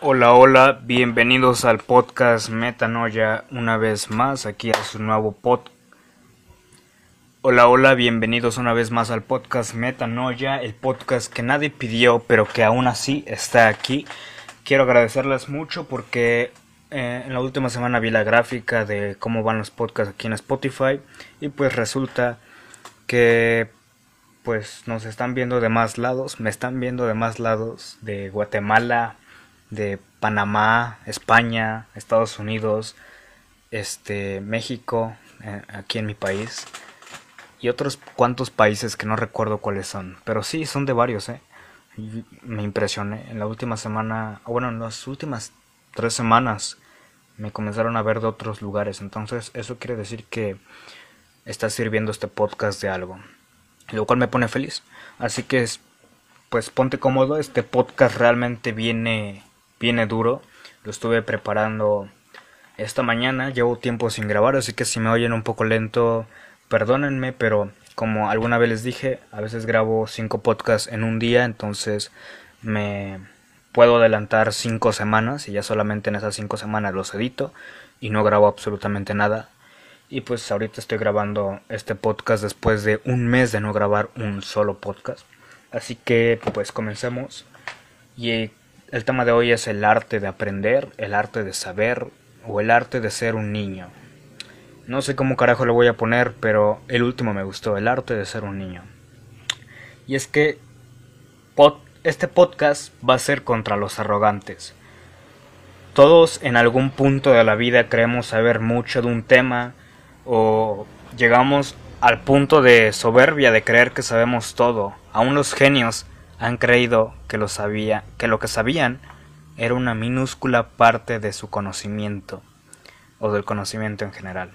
Hola, hola, bienvenidos al podcast Metanoia una vez más, aquí a su nuevo pod. Hola, hola, bienvenidos una vez más al podcast Metanoia, el podcast que nadie pidió, pero que aún así está aquí. Quiero agradecerles mucho porque eh, en la última semana vi la gráfica de cómo van los podcasts aquí en Spotify y pues resulta que pues nos están viendo de más lados, me están viendo de más lados, de Guatemala, de Panamá, España, Estados Unidos, este, México, eh, aquí en mi país, y otros cuantos países que no recuerdo cuáles son, pero sí, son de varios, eh. me impresioné. En la última semana, bueno, en las últimas tres semanas me comenzaron a ver de otros lugares, entonces eso quiere decir que está sirviendo este podcast de algo, lo cual me pone feliz. Así que, pues ponte cómodo, este podcast realmente viene viene duro. Lo estuve preparando esta mañana. Llevo tiempo sin grabar, así que si me oyen un poco lento, perdónenme, pero como alguna vez les dije, a veces grabo cinco podcasts en un día, entonces me puedo adelantar cinco semanas y ya solamente en esas cinco semanas los edito y no grabo absolutamente nada. Y pues ahorita estoy grabando este podcast después de un mes de no grabar un solo podcast. Así que pues comencemos. Y el tema de hoy es el arte de aprender, el arte de saber o el arte de ser un niño. No sé cómo carajo lo voy a poner, pero el último me gustó, el arte de ser un niño. Y es que este podcast va a ser contra los arrogantes. Todos en algún punto de la vida creemos saber mucho de un tema o llegamos al punto de soberbia de creer que sabemos todo. Aún los genios han creído que lo sabía, que lo que sabían era una minúscula parte de su conocimiento o del conocimiento en general.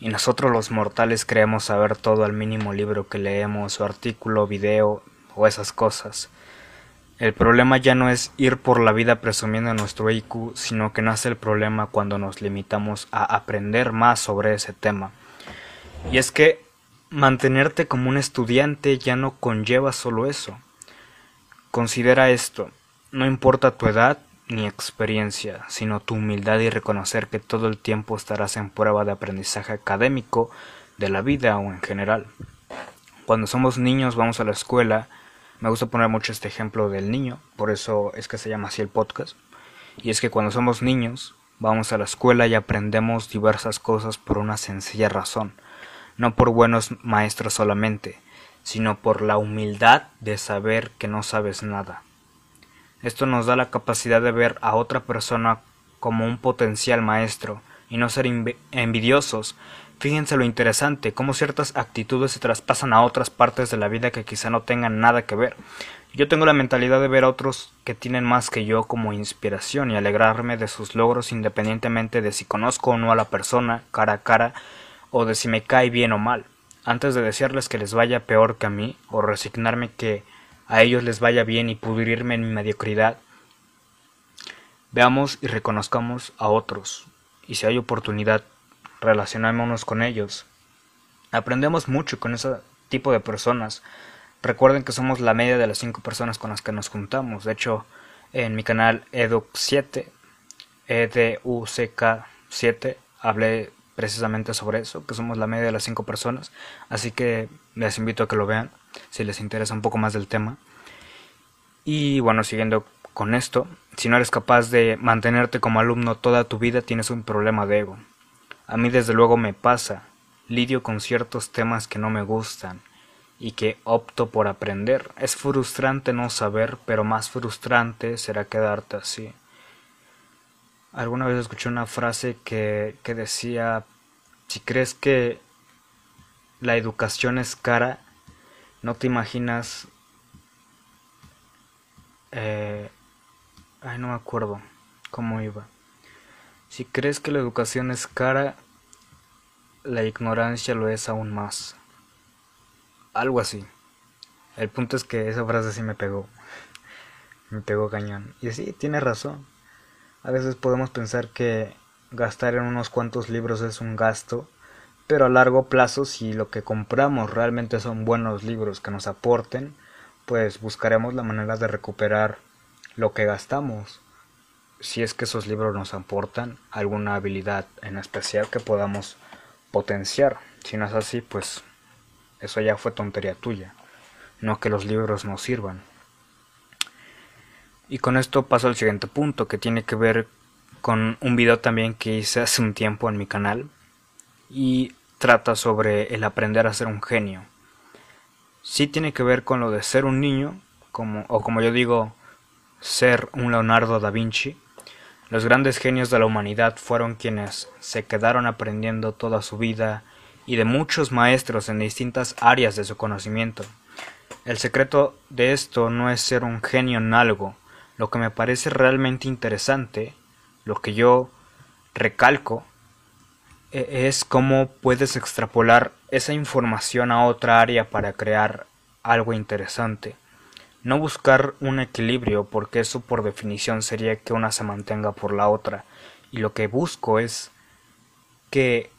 Y nosotros los mortales creemos saber todo al mínimo libro que leemos o artículo, video o esas cosas. El problema ya no es ir por la vida presumiendo nuestro IQ, sino que nace el problema cuando nos limitamos a aprender más sobre ese tema. Y es que Mantenerte como un estudiante ya no conlleva solo eso. Considera esto, no importa tu edad ni experiencia, sino tu humildad y reconocer que todo el tiempo estarás en prueba de aprendizaje académico de la vida o en general. Cuando somos niños vamos a la escuela, me gusta poner mucho este ejemplo del niño, por eso es que se llama así el podcast, y es que cuando somos niños vamos a la escuela y aprendemos diversas cosas por una sencilla razón, no por buenos maestros solamente, sino por la humildad de saber que no sabes nada. Esto nos da la capacidad de ver a otra persona como un potencial maestro y no ser envidiosos. Fíjense lo interesante, cómo ciertas actitudes se traspasan a otras partes de la vida que quizá no tengan nada que ver. Yo tengo la mentalidad de ver a otros que tienen más que yo como inspiración y alegrarme de sus logros independientemente de si conozco o no a la persona cara a cara o de si me cae bien o mal, antes de decirles que les vaya peor que a mí, o resignarme que a ellos les vaya bien y pudrirme en mi mediocridad. Veamos y reconozcamos a otros, y si hay oportunidad, relacionémonos con ellos. Aprendemos mucho con ese tipo de personas. Recuerden que somos la media de las cinco personas con las que nos juntamos. De hecho, en mi canal EDUC7, EDUCK 7, hablé precisamente sobre eso, que somos la media de las cinco personas, así que les invito a que lo vean si les interesa un poco más del tema. Y bueno, siguiendo con esto, si no eres capaz de mantenerte como alumno toda tu vida, tienes un problema de ego. A mí desde luego me pasa, lidio con ciertos temas que no me gustan y que opto por aprender. Es frustrante no saber, pero más frustrante será quedarte así. Alguna vez escuché una frase que, que decía, si crees que la educación es cara, no te imaginas... Eh, ay, no me acuerdo cómo iba. Si crees que la educación es cara, la ignorancia lo es aún más. Algo así. El punto es que esa frase sí me pegó. Me pegó cañón. Y sí, tiene razón. A veces podemos pensar que gastar en unos cuantos libros es un gasto, pero a largo plazo si lo que compramos realmente son buenos libros que nos aporten, pues buscaremos la manera de recuperar lo que gastamos, si es que esos libros nos aportan alguna habilidad en especial que podamos potenciar. Si no es así, pues eso ya fue tontería tuya, no que los libros nos sirvan. Y con esto paso al siguiente punto, que tiene que ver con un video también que hice hace un tiempo en mi canal y trata sobre el aprender a ser un genio. Sí tiene que ver con lo de ser un niño, como, o como yo digo, ser un Leonardo da Vinci. Los grandes genios de la humanidad fueron quienes se quedaron aprendiendo toda su vida y de muchos maestros en distintas áreas de su conocimiento. El secreto de esto no es ser un genio en algo. Lo que me parece realmente interesante, lo que yo recalco, e-, es cómo puedes extrapolar esa información a otra área para crear algo interesante. No buscar un equilibrio porque eso por definición sería que una se mantenga por la otra. Y lo que busco es que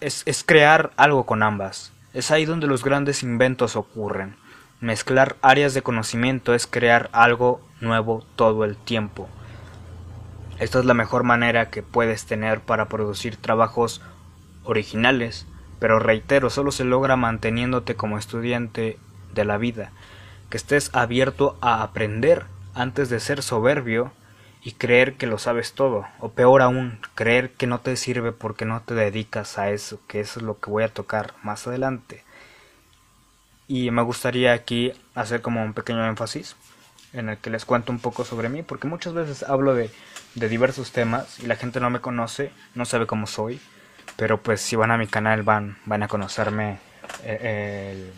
es, es crear algo con ambas. Es ahí donde los grandes inventos ocurren. Mezclar áreas de conocimiento es crear algo nuevo todo el tiempo. Esta es la mejor manera que puedes tener para producir trabajos originales, pero reitero, solo se logra manteniéndote como estudiante de la vida, que estés abierto a aprender antes de ser soberbio y creer que lo sabes todo, o peor aún, creer que no te sirve porque no te dedicas a eso, que eso es lo que voy a tocar más adelante. Y me gustaría aquí hacer como un pequeño énfasis en el que les cuento un poco sobre mí, porque muchas veces hablo de, de diversos temas y la gente no me conoce, no sabe cómo soy, pero pues si van a mi canal van, van a conocerme eh,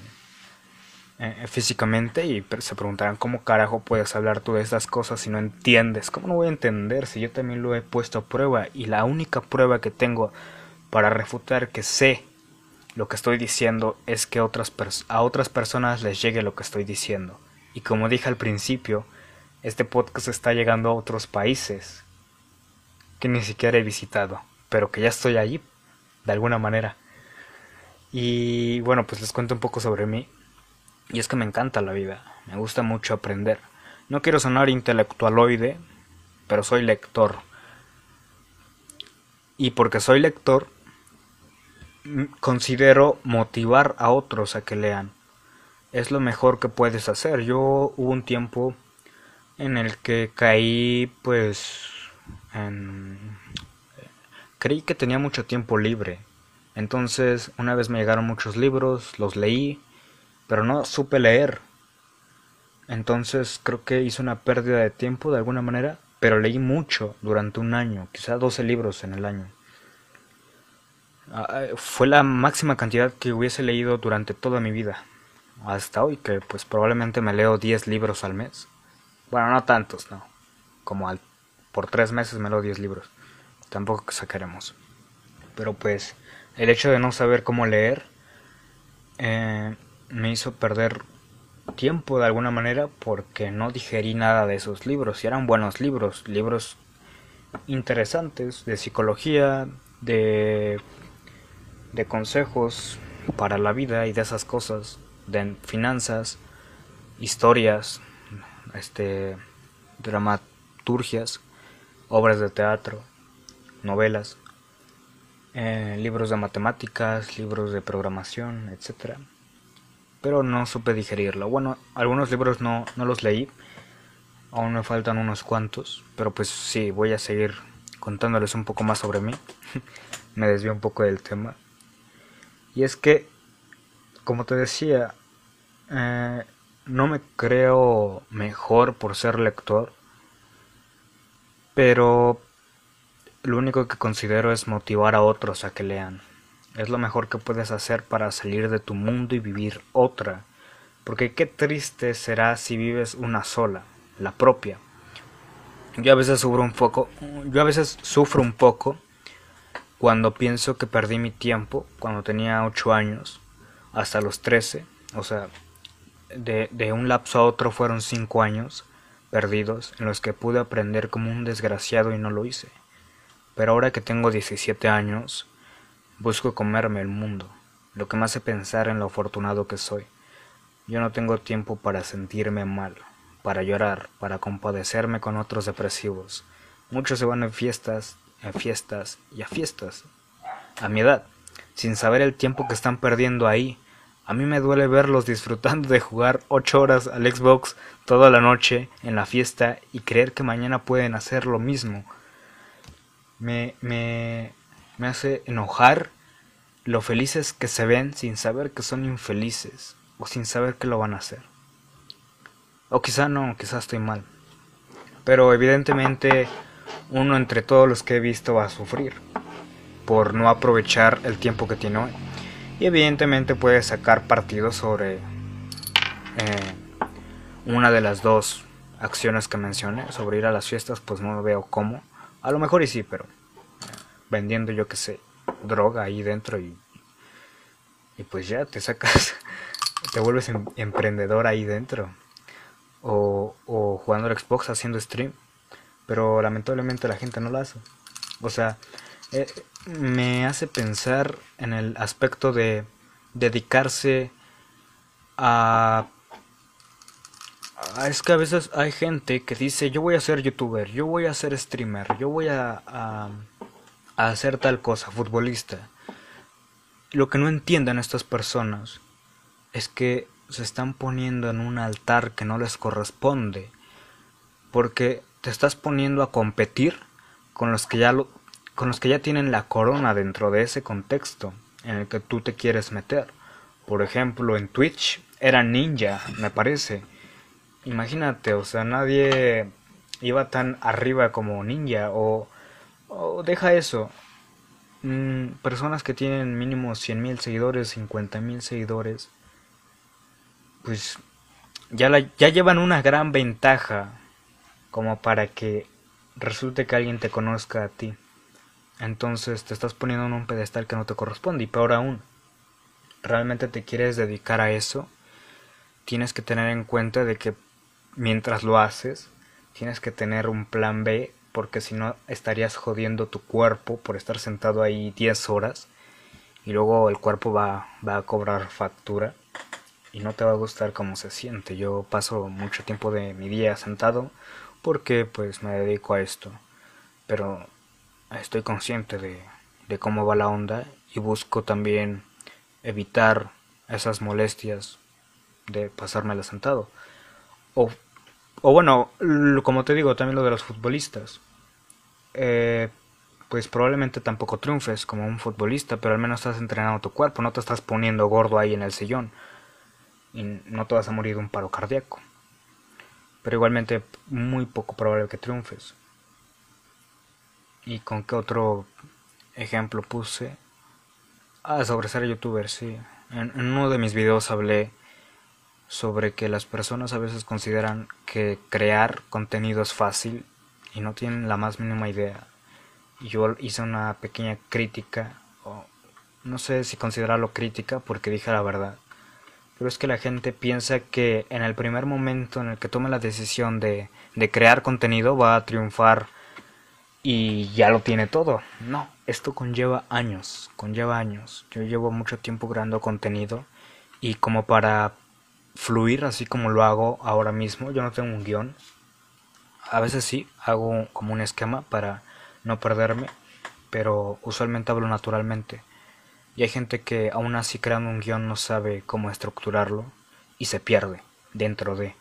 eh, físicamente y se preguntarán cómo carajo puedes hablar tú de estas cosas si no entiendes, cómo no voy a entender si yo también lo he puesto a prueba y la única prueba que tengo para refutar que sé lo que estoy diciendo es que otras a otras personas les llegue lo que estoy diciendo. Y como dije al principio, este podcast está llegando a otros países que ni siquiera he visitado, pero que ya estoy allí, de alguna manera. Y bueno, pues les cuento un poco sobre mí. Y es que me encanta la vida, me gusta mucho aprender. No quiero sonar intelectualoide, pero soy lector. Y porque soy lector, considero motivar a otros a que lean es lo mejor que puedes hacer. Yo hubo un tiempo en el que caí pues en... creí que tenía mucho tiempo libre. Entonces una vez me llegaron muchos libros, los leí, pero no supe leer. Entonces creo que hice una pérdida de tiempo de alguna manera, pero leí mucho durante un año, quizá 12 libros en el año. Ah, fue la máxima cantidad que hubiese leído durante toda mi vida hasta hoy, que pues probablemente me leo 10 libros al mes. Bueno, no tantos, no. Como al, por tres meses me leo 10 libros. Tampoco sacaremos. Pero pues el hecho de no saber cómo leer eh, me hizo perder tiempo de alguna manera porque no digerí nada de esos libros. Y eran buenos libros, libros interesantes de psicología, de, de consejos para la vida y de esas cosas de finanzas, historias, este, dramaturgias, obras de teatro, novelas, eh, libros de matemáticas, libros de programación, etc. Pero no supe digerirlo. Bueno, algunos libros no, no los leí, aún me faltan unos cuantos, pero pues sí, voy a seguir contándoles un poco más sobre mí. me desvío un poco del tema. Y es que, como te decía, eh, no me creo mejor por ser lector, pero lo único que considero es motivar a otros a que lean. Es lo mejor que puedes hacer para salir de tu mundo y vivir otra. Porque qué triste será si vives una sola, la propia. Yo a veces sufro un poco, yo a veces sufro un poco cuando pienso que perdí mi tiempo cuando tenía 8 años hasta los 13, o sea, de, de un lapso a otro fueron cinco años perdidos en los que pude aprender como un desgraciado y no lo hice. Pero ahora que tengo 17 años, busco comerme el mundo, lo que me hace pensar en lo afortunado que soy. Yo no tengo tiempo para sentirme mal, para llorar, para compadecerme con otros depresivos. Muchos se van en fiestas, en fiestas y a fiestas, a mi edad, sin saber el tiempo que están perdiendo ahí. A mí me duele verlos disfrutando de jugar ocho horas al Xbox toda la noche en la fiesta y creer que mañana pueden hacer lo mismo. Me, me, me hace enojar lo felices que se ven sin saber que son infelices o sin saber que lo van a hacer. O quizá no, quizá estoy mal. Pero evidentemente uno entre todos los que he visto va a sufrir por no aprovechar el tiempo que tiene hoy. Y evidentemente puede sacar partido sobre eh, una de las dos acciones que mencioné, sobre ir a las fiestas, pues no veo cómo. A lo mejor y sí, pero vendiendo yo que sé, droga ahí dentro y, y pues ya te sacas, te vuelves em, emprendedor ahí dentro. O, o jugando al Xbox haciendo stream. Pero lamentablemente la gente no lo hace. O sea, eh, me hace pensar en el aspecto de dedicarse a... Es que a veces hay gente que dice yo voy a ser youtuber, yo voy a ser streamer, yo voy a, a, a hacer tal cosa, futbolista. Lo que no entienden estas personas es que se están poniendo en un altar que no les corresponde. Porque te estás poniendo a competir con los que ya lo, con los que ya tienen la corona dentro de ese contexto en el que tú te quieres meter. Por ejemplo, en Twitch era ninja, me parece. Imagínate, o sea, nadie iba tan arriba como ninja o, o deja eso. Mm, personas que tienen mínimo 100.000 seguidores, 50.000 seguidores, pues ya, ya llevan una gran ventaja como para que resulte que alguien te conozca a ti. Entonces te estás poniendo en un pedestal que no te corresponde y peor aún, realmente te quieres dedicar a eso, tienes que tener en cuenta de que mientras lo haces, tienes que tener un plan B porque si no estarías jodiendo tu cuerpo por estar sentado ahí 10 horas y luego el cuerpo va, va a cobrar factura y no te va a gustar cómo se siente. Yo paso mucho tiempo de mi día sentado porque pues me dedico a esto. Pero estoy consciente de, cómo va la onda y busco también evitar esas molestias de pasármela sentado. O, o bueno, como te digo, también lo de los futbolistas. Eh, pues probablemente tampoco triunfes como un futbolista, pero al menos estás entrenando tu cuerpo, no te estás poniendo gordo ahí en el sillón y no te vas a morir de un paro cardíaco pero igualmente muy poco probable que triunfes. ¿Y con qué otro ejemplo puse? Ah, sobre ser youtuber, sí. En, uno de mis videos hablé sobre que las personas a veces consideran que crear contenido es fácil y no tienen la más mínima idea. Y yo hice una pequeña crítica, o no sé si considerarlo crítica porque dije la verdad pero es que la gente piensa que en el primer momento en el que tome la decisión de, de crear contenido va a triunfar y ya lo tiene todo. No, esto conlleva años, conlleva años. Yo llevo mucho tiempo creando contenido y como para fluir así como lo hago ahora mismo, yo no tengo un guion. A veces sí, hago como un esquema para no perderme, pero usualmente hablo naturalmente. Y hay gente que aún así creando un guion no sabe cómo estructurarlo y se pierde dentro de.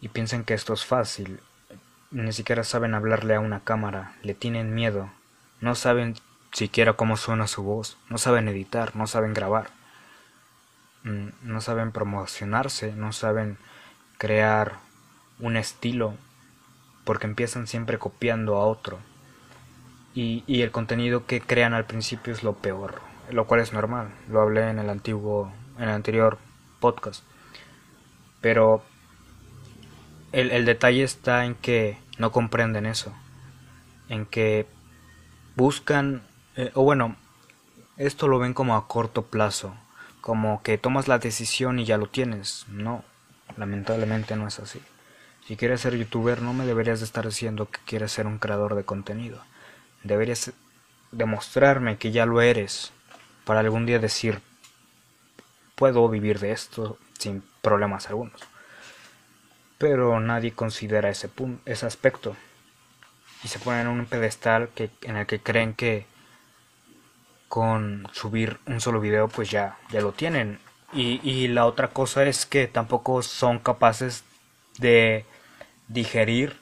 Y piensan que esto es fácil. Ni siquiera saben hablarle a una cámara, le tienen miedo. No saben siquiera cómo suena su voz, no saben editar, no saben grabar. Mm, no saben promocionarse, no saben crear un estilo, porque empiezan siempre copiando a otro y, el contenido que crean al principio es lo peor, lo cual es normal, lo hablé en el antiguo, en el anterior podcast. Pero el, el detalle está en que no comprenden eso, en que buscan, eh, o bueno, esto lo ven como a corto plazo, como que tomas la decisión y ya lo tienes. No, lamentablemente no es así. Si quieres ser youtuber no me deberías de estar diciendo que quieres ser un creador de contenido deberías demostrarme que ya lo eres para algún día decir puedo vivir de esto sin problemas algunos. pero nadie considera ese, ese aspecto y se ponen en un pedestal en el que creen que con subir un solo video pues ya, ya lo tienen y la otra cosa es que tampoco son capaces de digerir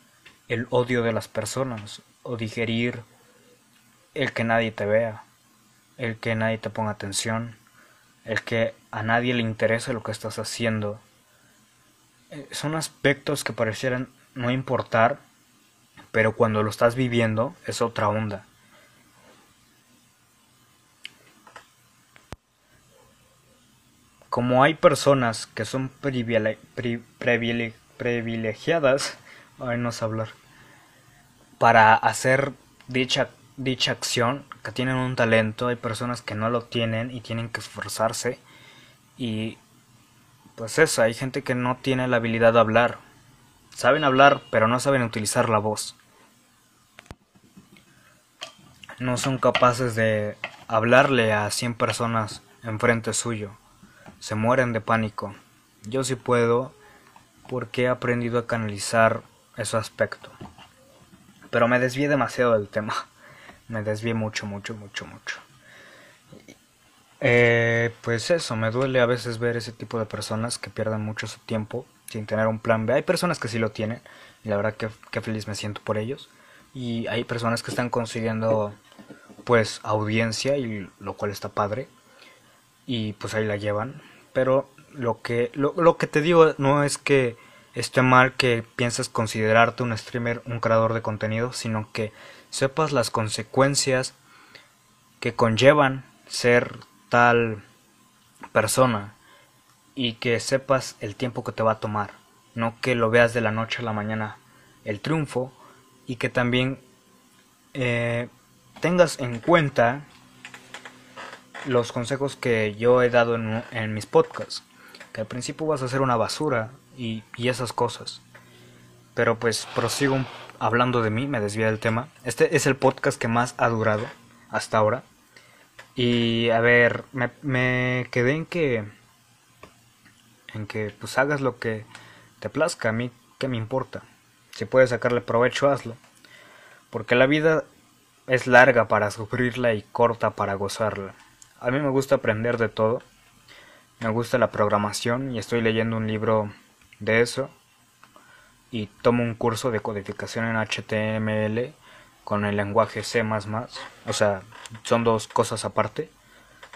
el odio de las personas o digerir el que nadie te vea, el que nadie te ponga atención, el que a nadie le interese lo que estás haciendo. Eh, son aspectos que parecieran no importar, pero cuando lo estás viviendo es otra onda. Como hay personas que son privilegiadas, ay no sé hablar, para hacer dicha, dicha acción, que tienen un talento, hay personas que no lo tienen y tienen que esforzarse y pues eso, hay gente que no tiene la habilidad de hablar. Saben hablar, pero no saben utilizar la voz. No son capaces de hablarle a 100 personas enfrente suyo. Se mueren de pánico. Yo sí puedo porque he aprendido a canalizar ese aspecto. Pero me desvié demasiado del tema. Me desvié mucho, mucho, mucho, mucho. Eh, pues eso, me duele a veces ver ese tipo de personas que pierden mucho su tiempo sin tener un plan B. Hay personas que sí lo tienen y la verdad que, feliz me siento por ellos. Y hay personas que están consiguiendo pues audiencia y lo cual está padre. Y pues ahí la llevan. Pero lo que, lo, lo que te digo no es que esté mal que pienses considerarte un streamer, un creador de contenido, sino que sepas las consecuencias que conllevan ser tal persona y que sepas el tiempo que te va a tomar, no que lo veas de la noche a la mañana el triunfo y que también eh, tengas en cuenta los consejos que yo he dado en, mis podcasts, que al principio vas a hacer una basura y, esas cosas. Pero pues prosigo hablando de mí, me desvía del tema. Este es el podcast que más ha durado hasta ahora. Y a ver, me, me quedé en que en que pues hagas lo que te plazca, a mí qué me importa. Si puedes sacarle provecho, hazlo. Porque la vida es larga para sufrirla y corta para gozarla. A mí me gusta aprender de todo. Me gusta la programación y estoy leyendo un libro de eso. Y tomo un curso de codificación en HTML con el lenguaje C++. O sea, son dos cosas aparte.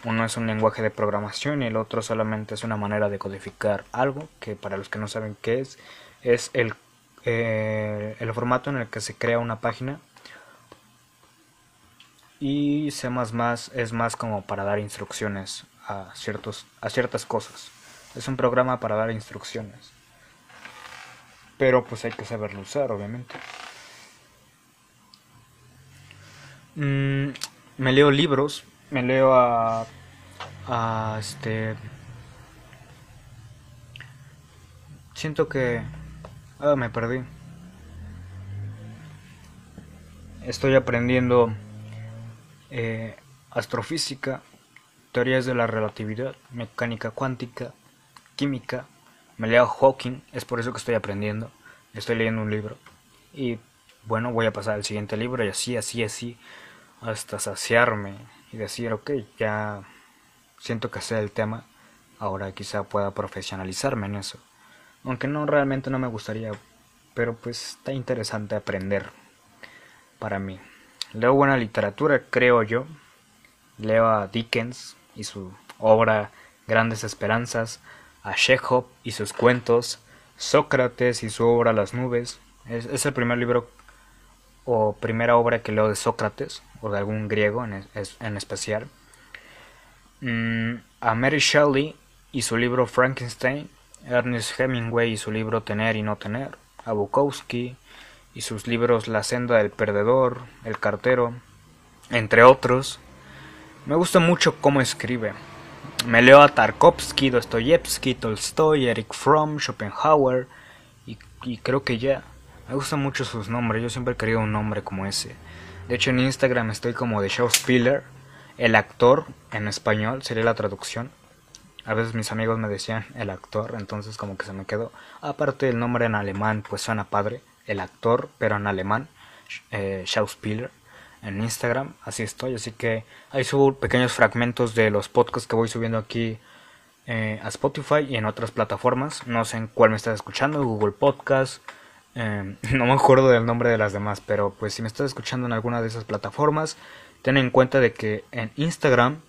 Uno es un lenguaje de programación y el otro solamente es una manera de codificar algo que para los que no saben qué es, es el, eh, el formato en el que se crea una página. Y C++ es más como para dar instrucciones a, ciertos, a ciertas cosas. Es un programa para dar instrucciones. Pero pues hay que saberlo usar, obviamente. Mm, me leo libros, me leo a, a este... Siento que... Ah, me perdí. Estoy aprendiendo eh, astrofísica, teorías de la relatividad, mecánica cuántica, química. Me leo Hawking, es por eso que estoy aprendiendo. Estoy leyendo un libro. Y bueno, voy a pasar al siguiente libro y así, así, así hasta saciarme y decir, ok, ya siento que sé el tema, ahora quizá pueda profesionalizarme en eso. Aunque no realmente no me gustaría, pero pues está interesante aprender para mí. Leo buena literatura, creo yo. Leo a Dickens y su obra Grandes Esperanzas, a y sus cuentos, Sócrates y su obra Las nubes. Es, es el primer libro o primera obra que leo de Sócrates o de algún griego en, en especial. Mm, a Mary Shelley y su libro Frankenstein, Ernest Hemingway y su libro Tener y no tener, a Bukowski y sus libros La senda del perdedor, El cartero, entre otros. Me gusta mucho cómo escribe. Me leo a Tarkovsky, Dostoyevsky, Tolstoy, Eric Fromm, Schopenhauer y, creo que ya. Me gustan mucho sus nombres, yo siempre he querido un nombre como ese. De hecho en Instagram estoy como de Spiller, el actor en español sería la traducción. a veces mis amigos me decían el actor, entonces como que se me quedó. Aparte el nombre en alemán pues suena padre, el actor, pero en alemán, eh, Schauspieler, en Instagram, así estoy, así que ahí subo pequeños fragmentos de los podcasts que voy subiendo aquí eh, a Spotify y en otras plataformas, no sé en cuál me estás escuchando, Google Podcast, eh, no me acuerdo del nombre de las demás, pero pues si me estás escuchando en alguna de esas plataformas, ten en cuenta de que en Instagram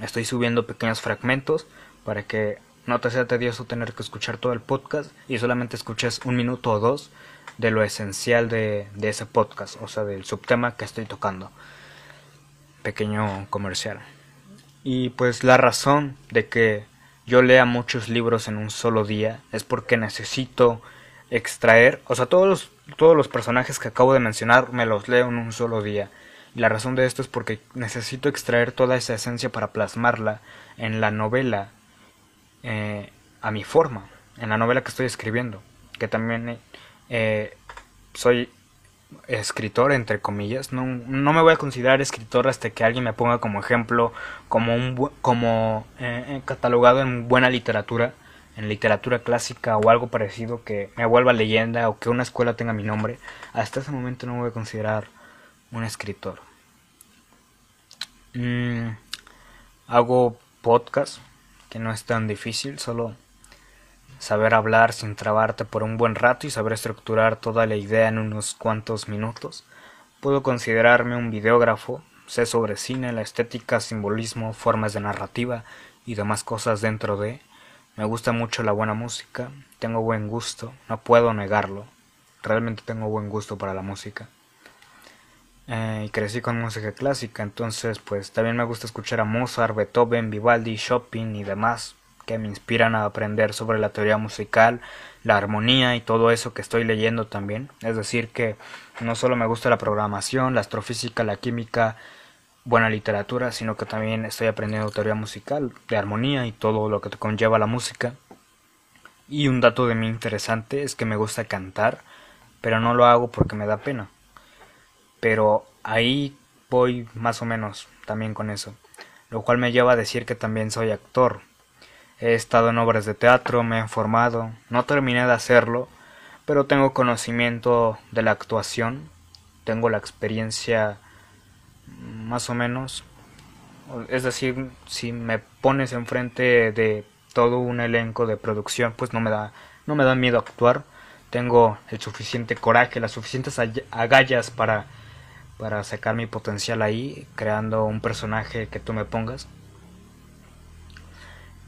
estoy subiendo pequeños fragmentos para que no te sea tedioso tener que escuchar todo el podcast y solamente escuches un minuto o dos de lo esencial de, de ese podcast, o sea, del subtema que estoy tocando. Pequeño comercial. Y pues la razón de que yo lea muchos libros en un solo día es porque necesito extraer, o sea, todos los, todos los personajes que acabo de mencionar me los leo en un solo día. Y la razón de esto es porque necesito extraer toda esa esencia para plasmarla en la novela eh, a mi forma, en la novela que estoy escribiendo, que también eh, soy escritor entre comillas. No, no, me voy a considerar escritor hasta que alguien me ponga como ejemplo como un como eh, catalogado en buena literatura en literatura clásica o algo parecido que me vuelva leyenda o que una escuela tenga mi nombre. Hasta ese momento no me voy a considerar un escritor. Mm, hago podcast que no es tan difícil solo saber hablar sin trabarte por un buen rato y saber estructurar toda la idea en unos cuantos minutos. Puedo considerarme un videógrafo, sé sobre cine, la estética, simbolismo, formas de narrativa y demás cosas dentro de. Me gusta mucho la buena música, tengo buen gusto, no puedo negarlo. Realmente tengo buen gusto para la música. Eh, y crecí con música clásica, entonces pues también me gusta escuchar a Mozart, Beethoven, Vivaldi, Chopin y demás que me inspiran a aprender sobre la teoría musical, la armonía y todo eso que estoy leyendo también. Es decir, que no solo me gusta la programación, la astrofísica, la química, buena literatura, sino que también estoy aprendiendo teoría musical, de armonía y todo lo que te conlleva la música. Y un dato de mí interesante es que me gusta cantar, pero no lo hago porque me da pena. Pero ahí voy más o menos también con eso, lo cual me lleva a decir que también soy actor, He estado en obras de teatro, me he formado, no terminé de hacerlo, pero tengo conocimiento de la actuación, tengo la experiencia más o menos. Es decir, si me pones enfrente de todo un elenco de producción, pues no me da no me da miedo actuar. Tengo el suficiente coraje, las suficientes agallas para para sacar mi potencial ahí, creando un personaje que tú me pongas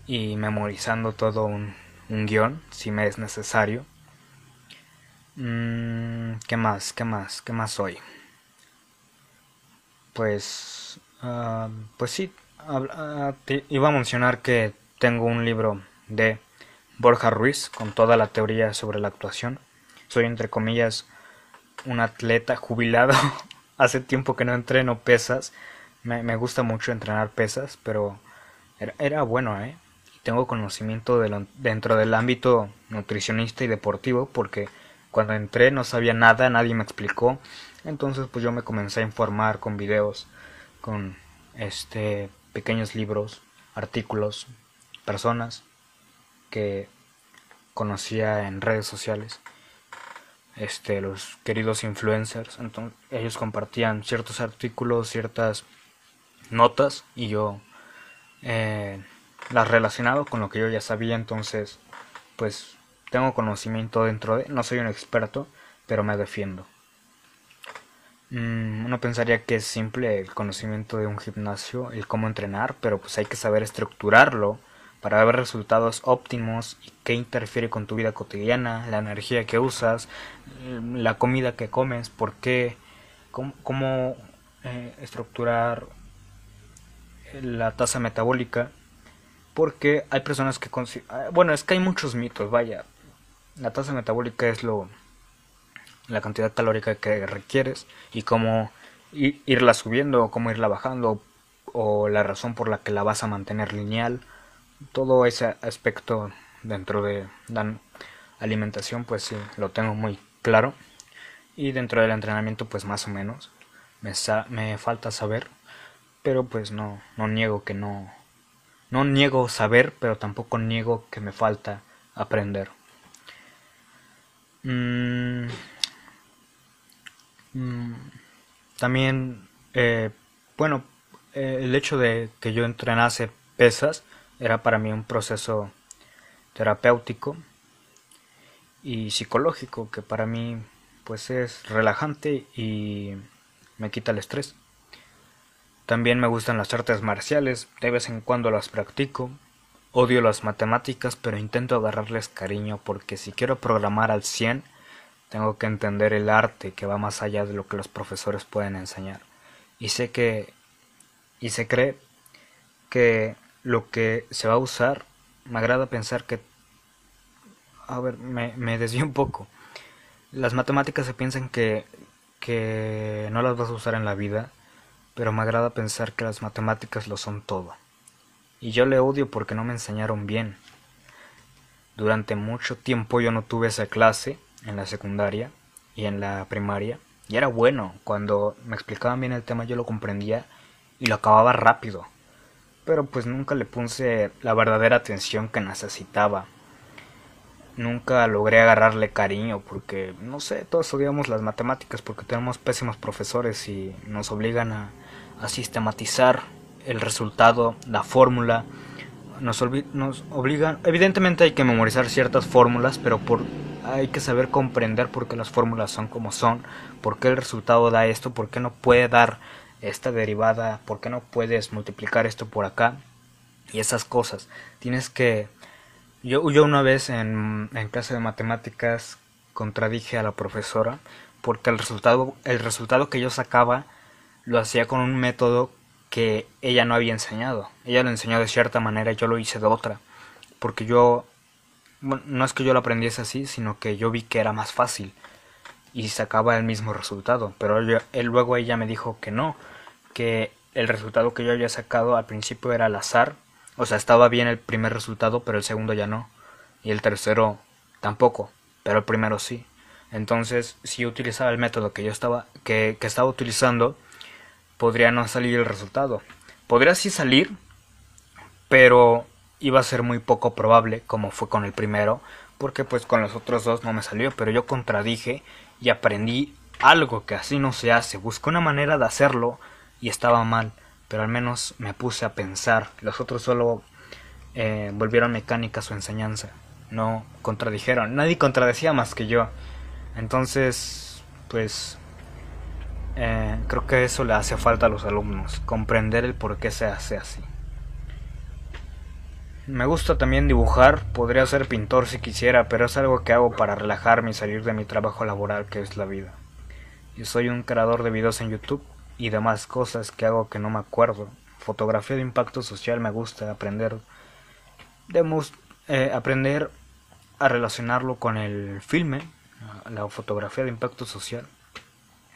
y memorizando todo un, guion si me es necesario. Mm, ¿Qué más? ¿Qué más? ¿Qué más hoy? Pues, uh, pues sí, uh, iba a mencionar que tengo un libro de Borja Ruiz con toda la teoría sobre la actuación. Soy entre comillas un atleta jubilado. Hace tiempo que no entreno pesas. Me, me gusta mucho entrenar pesas, pero era bueno, ¿eh? Tengo conocimiento de dentro del ámbito nutricionista y deportivo porque cuando entré no sabía nada, nadie me explicó. Entonces pues yo me comencé a informar con videos, con este pequeños libros, artículos, personas que conocía en redes sociales. Este, los queridos influencers, entonces ellos compartían ciertos artículos, ciertas notas y yo eh, las relacionado con lo que yo ya sabía, entonces pues tengo conocimiento dentro de, no soy un experto, pero me defiendo. Mm, uno pensaría que es simple el conocimiento de un gimnasio, el cómo entrenar, pero pues hay que saber estructurarlo para ver resultados óptimos y qué interfiere con tu vida cotidiana, la energía que usas, la comida que comes, por qué, cómo, eh, estructurar la tasa metabólica porque hay personas que ah, bueno es que hay muchos mitos vaya. La tasa metabólica es lo la cantidad calórica que requieres y cómo irla subiendo o cómo irla bajando o la razón por la que la vas a mantener lineal. Todo ese aspecto dentro de la alimentación pues sí lo tengo muy claro. Y dentro del entrenamiento pues más o menos me, me falta saber pero pues no no niego que no No niego saber, pero tampoco niego que me falta aprender. Mm, mm, también, eh, bueno, eh, el hecho de que yo entrenase pesas era para mí un proceso terapéutico y psicológico que para mí pues es relajante y me quita el estrés. También me gustan las artes marciales, de vez en cuando las practico. Odio las matemáticas, pero intento agarrarles cariño porque si quiero programar al 100, tengo que entender el arte que va más allá de lo que los profesores pueden enseñar. Y sé que y se cree que lo que se va a usar, me agrada pensar que a ver, me, me desvío un poco. Las matemáticas se piensan que, que no las vas a usar en la vida, pero me agrada pensar que las matemáticas lo son todo. Y yo le odio porque no me enseñaron bien. Durante mucho tiempo yo no tuve esa clase en la secundaria y en la primaria. Y era bueno, cuando me explicaban bien el tema yo lo comprendía y lo acababa rápido. Pero pues nunca le puse la verdadera atención que necesitaba. Nunca logré agarrarle cariño porque, no sé, todos odiamos las matemáticas porque tenemos pésimos profesores y nos obligan a, a sistematizar el resultado, la fórmula. Nos, nos obligan, evidentemente hay que memorizar ciertas fórmulas, pero por, hay que saber comprender por qué las fórmulas son como son, por qué el resultado da esto, por qué no puede dar esta derivada, por qué no puedes multiplicar esto por acá y esas cosas. Tienes que... Yo, yo una vez en, en clase de matemáticas contradije a la profesora porque el resultado, el resultado que yo sacaba lo hacía con un método que ella no había enseñado. Ella lo enseñó de cierta manera yo lo hice de otra. Porque yo, bueno, no es que yo lo aprendiese así, sino que yo vi que era más fácil y sacaba el mismo resultado. Pero él, luego ella me dijo que no, que el resultado que yo había sacado al principio era al azar. O sea, estaba bien el primer resultado, pero el segundo ya no. Y el tercero tampoco, pero el primero sí. Entonces, si yo utilizaba el método que yo estaba, que, que estaba utilizando, podría no salir el resultado. Podría sí salir, pero iba a ser muy poco probable, como fue con el primero, porque pues con los otros dos no me salió, pero yo contradije y aprendí algo que así no se hace. Busqué una manera de hacerlo y estaba mal, pero al menos me puse a pensar. Los otros solo eh, volvieron mecánica su enseñanza, no contradijeron. Nadie contradecía más que yo. Entonces, pues eh, creo que eso le hace falta a los alumnos, comprender el por qué se hace así. Me gusta también dibujar, podría ser pintor si quisiera, pero es algo que hago para relajarme y salir de mi trabajo laboral que es la vida. Yo soy un creador de videos en YouTube y demás cosas que hago que no me acuerdo. Fotografía de impacto social me gusta aprender de eh, aprender a relacionarlo con el filme, la fotografía de impacto social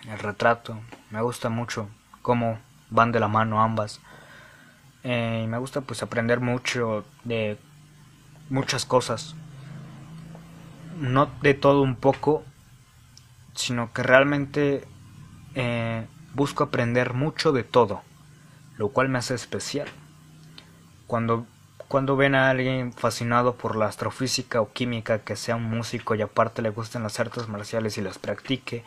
el retrato. Me gusta mucho cómo van de la mano ambas. Eh, y me gusta pues aprender mucho de muchas cosas. No de todo un poco, sino que realmente eh, busco aprender mucho de todo, lo cual me hace especial. Cuando, cuando ven a alguien fascinado por la astrofísica o química, que sea un músico y aparte le gusten las artes marciales y las practique,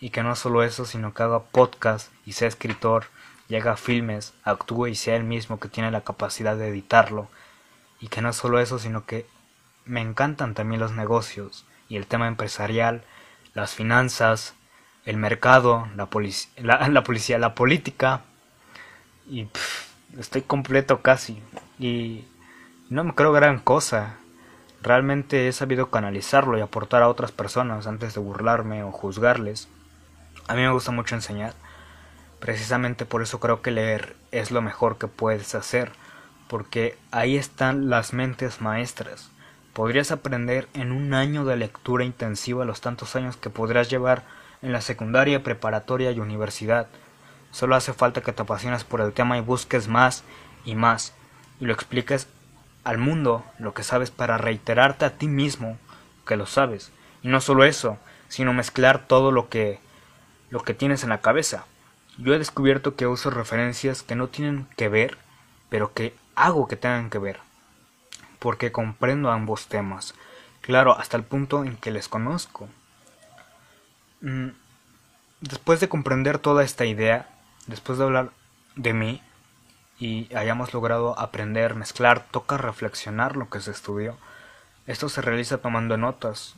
y que no solo eso, sino que haga podcast y sea escritor y haga filmes, actúe y sea él mismo que tiene la capacidad de editarlo. Y que no solo eso, sino que me encantan también los negocios y el tema empresarial, las finanzas, el mercado, la, la, la policía, la política. Y estoy completo casi. Y no me creo gran cosa. Realmente he sabido canalizarlo y aportar a otras personas antes de burlarme o juzgarles. A mí me gusta mucho enseñar. Precisamente por eso creo que leer es lo mejor que puedes hacer, porque ahí están las mentes maestras. Podrías aprender en un año de lectura intensiva los tantos años que podrás llevar en la secundaria, preparatoria y universidad. Solo hace falta que te apasiones por el tema y busques más y más, y lo expliques al mundo lo que sabes para reiterarte a ti mismo que lo sabes. Y no solo eso, sino mezclar todo lo que lo que tienes en la cabeza. Yo he descubierto que uso referencias que no tienen que ver, pero que hago que tengan que ver, porque comprendo ambos temas, claro, hasta el punto en que les conozco. Mm, después de comprender toda esta idea, después de hablar de mí y hayamos logrado aprender, mezclar, toca reflexionar lo que se estudió, esto se realiza tomando notas.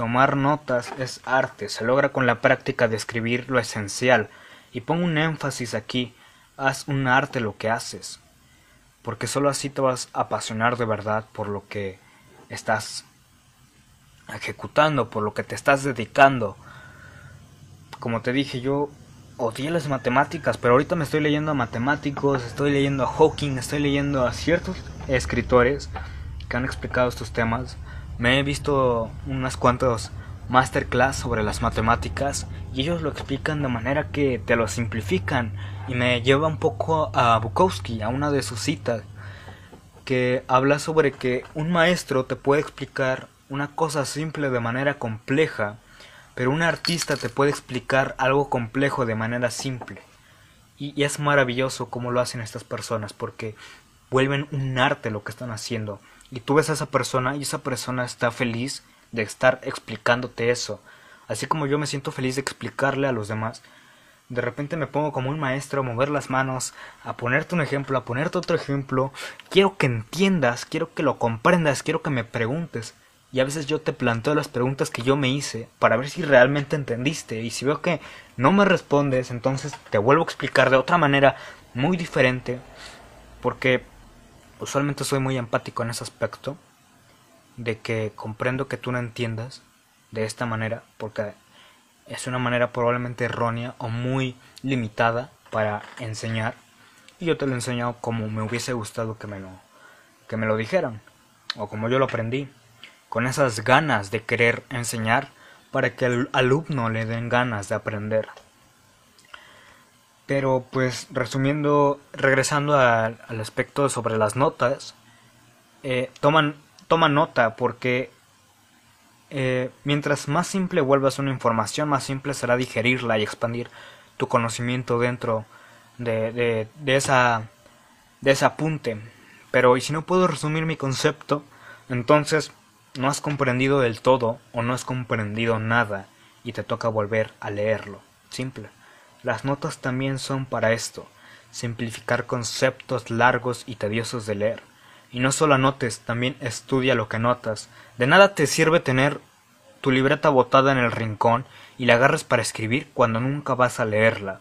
Tomar notas es arte, se logra con la práctica de escribir lo esencial, y pongo un énfasis aquí, haz un arte lo que haces, porque sólo así te vas a apasionar de verdad por lo que estás ejecutando, por lo que te estás dedicando. Como te dije, yo odié las matemáticas, pero ahorita me estoy leyendo a matemáticos, estoy leyendo a Hawking, estoy leyendo a ciertos escritores que han explicado estos temas. Me he visto unas cuantas masterclass sobre las matemáticas y ellos lo explican de manera que te lo simplifican y me lleva un poco a Bukowski, a una de sus citas, que habla sobre que un maestro te puede explicar una cosa simple de manera compleja, pero un artista te puede explicar algo complejo de manera simple. Y, y es maravilloso cómo lo hacen estas personas, porque vuelven un arte lo que están haciendo. Y tú ves a esa persona y esa persona está feliz de estar explicándote eso. Así como yo me siento feliz de explicarle a los demás, de repente me pongo como un maestro a mover las manos, a ponerte un ejemplo, a ponerte otro ejemplo. Quiero que entiendas, quiero que lo comprendas, quiero que me preguntes. Y a veces yo te planteo las preguntas que yo me hice para ver si realmente entendiste. Y si veo que no me respondes, entonces te vuelvo a explicar de otra manera muy diferente. Porque usualmente soy muy empático en ese aspecto de que comprendo que tú no entiendas de esta manera porque es una manera probablemente errónea o muy limitada para enseñar y yo te lo he enseñado como me hubiese gustado que me lo que me lo dijeran o como yo lo aprendí con esas ganas de querer enseñar para que al alumno le den ganas de aprender pero pues resumiendo regresando al aspecto sobre las notas eh, toman toma nota porque eh, mientras más simple vuelvas una información, más simple será digerirla y expandir tu conocimiento dentro de, de, de, esa, de ese apunte. Pero y si no puedo resumir mi concepto, entonces no has comprendido del todo o no has comprendido nada y te toca volver a leerlo. Simple. Las notas también son para esto, simplificar conceptos largos y tediosos de leer. Y no solo anotes, también estudia lo que notas. De nada te sirve tener tu libreta botada en el rincón y la agarres para escribir cuando nunca vas a leerla.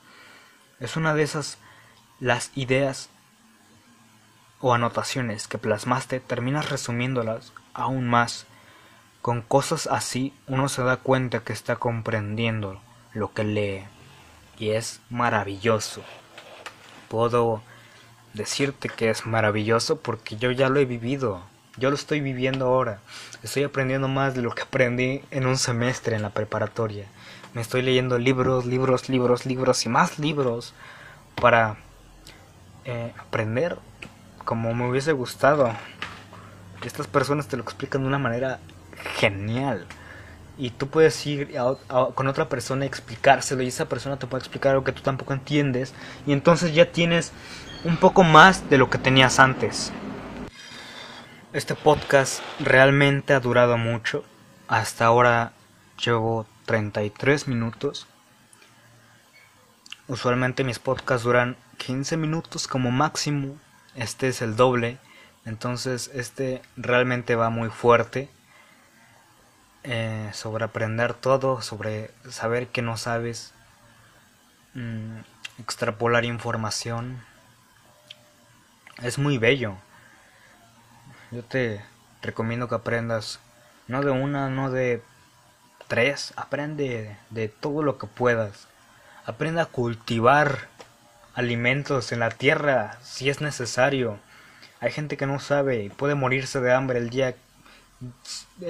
Es una de esas las ideas o anotaciones que plasmaste, terminas resumiéndolas aún más. Con cosas así uno se da cuenta que está comprendiendo lo que lee. Y es maravilloso. Puedo decirte que es maravilloso porque yo ya lo he vivido. Yo lo estoy viviendo ahora. Estoy aprendiendo más de lo que aprendí en un semestre en la preparatoria. Me estoy leyendo libros, libros, libros, libros y más libros para eh, aprender como me hubiese gustado. Estas personas te lo explican de una manera genial. Y tú puedes ir con otra persona y explicárselo y esa persona te puede explicar algo que tú tampoco entiendes. Y entonces ya tienes un poco más de lo que tenías antes. Este podcast realmente ha durado mucho. Hasta ahora llevo 33 minutos. Usualmente mis podcasts duran 15 minutos como máximo. Este es el doble. Entonces este realmente va muy fuerte. Eh, sobre aprender todo, sobre saber que no sabes, mm, extrapolar información, es muy bello. Yo te recomiendo que aprendas, no de una, no de tres, aprende de todo lo que puedas. Aprende a cultivar alimentos en la tierra si es necesario. Hay gente que no sabe y puede morirse de hambre el día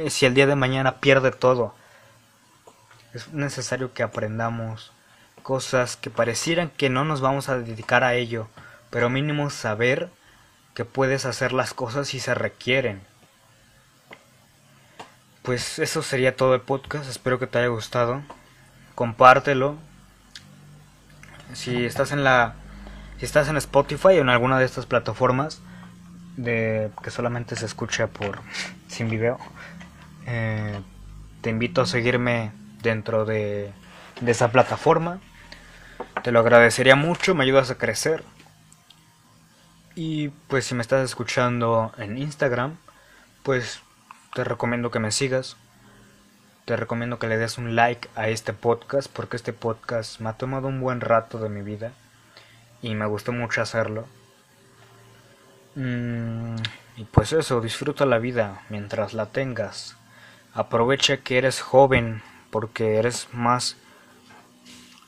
si el día de mañana pierde todo. Es necesario que aprendamos cosas que parecieran que no nos vamos a dedicar a ello, pero mínimo saber que puedes hacer las cosas si se requieren. Pues eso sería todo el podcast, espero que te haya gustado. Compártelo. Si estás en la si estás en Spotify o en alguna de estas plataformas, de que solamente se escucha por sin video. Eh, te invito a seguirme dentro de, de esa plataforma. Te lo agradecería mucho, me ayudas a crecer. Y pues si me estás escuchando en Instagram, pues te recomiendo que me sigas. Te recomiendo que le des un like a este podcast porque este podcast me ha tomado un buen rato de mi vida y me gustó mucho hacerlo. Mm, y pues eso, disfruta la vida mientras la tengas. Aprovecha que eres joven porque eres más...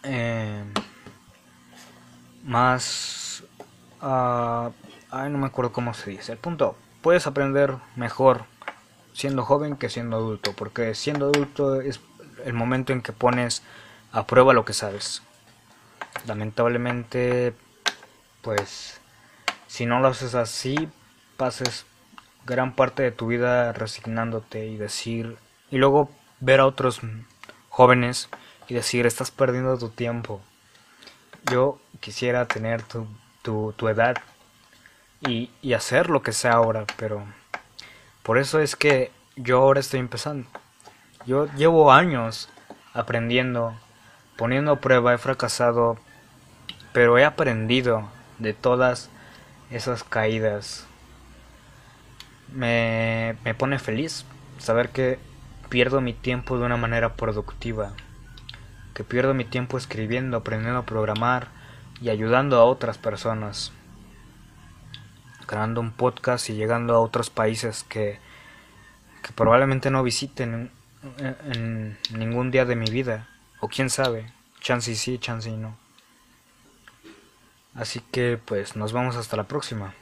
Eh, más... Uh, ay, no me acuerdo cómo se dice. El punto, puedes aprender mejor siendo joven que siendo adulto, porque siendo adulto es el momento en que pones a prueba lo que sabes. Lamentablemente, pues, si no lo haces así, pases gran parte de tu vida resignándote y decir, y luego ver a otros jóvenes y decir, estás perdiendo tu tiempo. Yo quisiera tener tu, tu, tu edad y, y hacer lo que sea ahora, pero por eso es que yo ahora estoy empezando. Yo llevo años aprendiendo, poniendo a prueba, he fracasado, pero he aprendido de todas esas caídas. Me, me pone feliz saber que pierdo mi tiempo de una manera productiva, que pierdo mi tiempo escribiendo, aprendiendo a programar y ayudando a otras personas, creando un podcast y llegando a otros países que, que probablemente no visiten en, en, ningún día de mi vida, o quién sabe, chance sí, chance no. Así que pues nos vemos hasta la próxima.